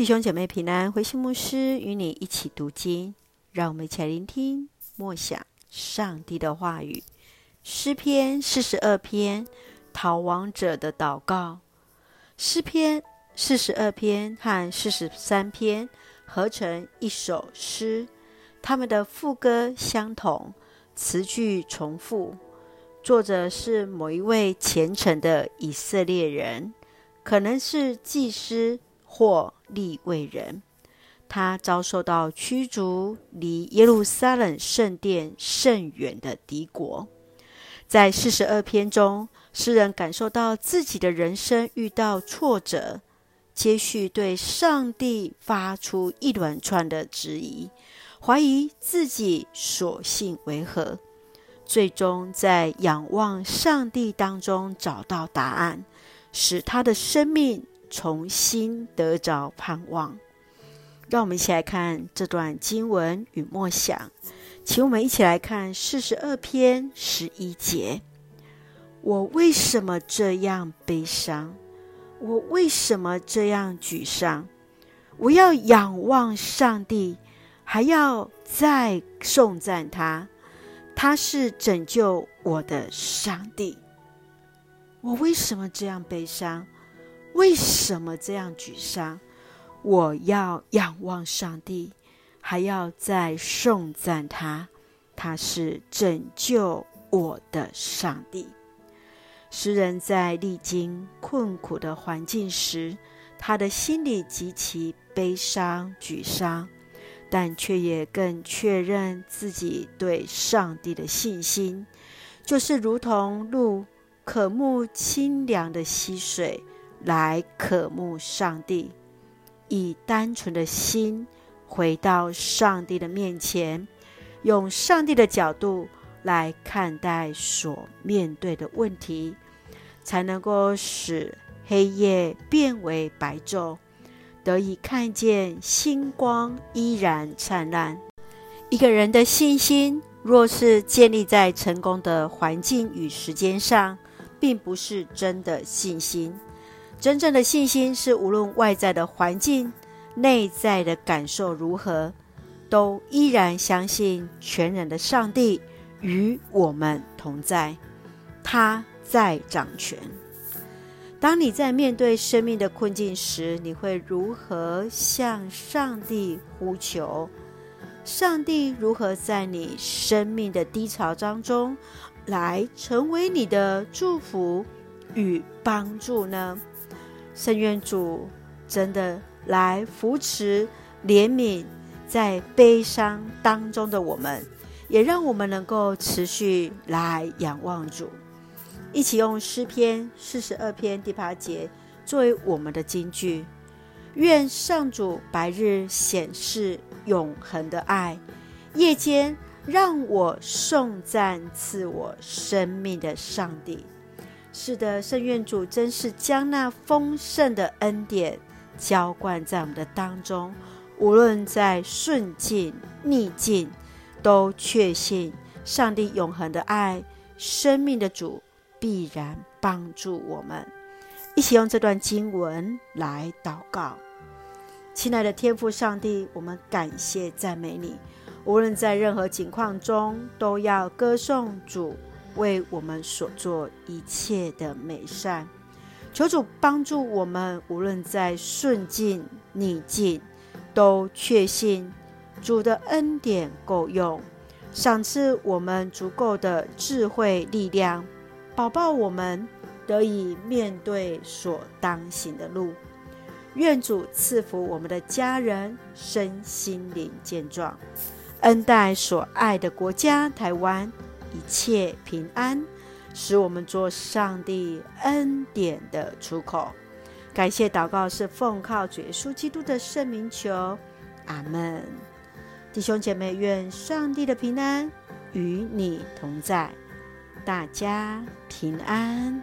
弟兄姐妹平安，回信牧师与你一起读经，让我们一起来聆听默想上帝的话语。诗篇四十二篇，逃亡者的祷告。诗篇四十二篇和四十三篇合成一首诗，他们的副歌相同，词句重复。作者是某一位虔诚的以色列人，可能是祭司。或利未人，他遭受到驱逐，离耶路撒冷圣殿甚远的敌国。在四十二篇中，诗人感受到自己的人生遇到挫折，接续对上帝发出一连串的质疑，怀疑自己所信为何，最终在仰望上帝当中找到答案，使他的生命。重新得着盼望，让我们一起来看这段经文与默想。请我们一起来看四十二篇十一节：我为什么这样悲伤？我为什么这样沮丧？我要仰望上帝，还要再颂赞他。他是拯救我的上帝。我为什么这样悲伤？为什么这样沮丧？我要仰望上帝，还要再颂赞他。他是拯救我的上帝。诗人在历经困苦的环境时，他的心里极其悲伤、沮丧，但却也更确认自己对上帝的信心，就是如同鹿渴慕清凉的溪水。来渴慕上帝，以单纯的心回到上帝的面前，用上帝的角度来看待所面对的问题，才能够使黑夜变为白昼，得以看见星光依然灿烂。一个人的信心若是建立在成功的环境与时间上，并不是真的信心。真正的信心是，无论外在的环境、内在的感受如何，都依然相信全然的上帝与我们同在，他在掌权。当你在面对生命的困境时，你会如何向上帝呼求？上帝如何在你生命的低潮当中来成为你的祝福与帮助呢？圣愿主真的来扶持、怜悯在悲伤当中的我们，也让我们能够持续来仰望主，一起用诗篇四十二篇第八节作为我们的金句。愿上主白日显示永恒的爱，夜间让我颂赞赐我生命的上帝。是的，圣愿主真是将那丰盛的恩典浇灌在我们的当中，无论在顺境逆境，都确信上帝永恒的爱，生命的主必然帮助我们。一起用这段经文来祷告，亲爱的天父上帝，我们感谢赞美你，无论在任何境况中，都要歌颂主。为我们所做一切的美善，求主帮助我们，无论在顺境逆境，都确信主的恩典够用，赏赐我们足够的智慧力量，保抱我们得以面对所当行的路。愿主赐福我们的家人身心灵健壮，恩待所爱的国家台湾。一切平安，使我们做上帝恩典的出口。感谢祷告是奉靠主耶稣基督的圣名求，阿门。弟兄姐妹，愿上帝的平安与你同在，大家平安。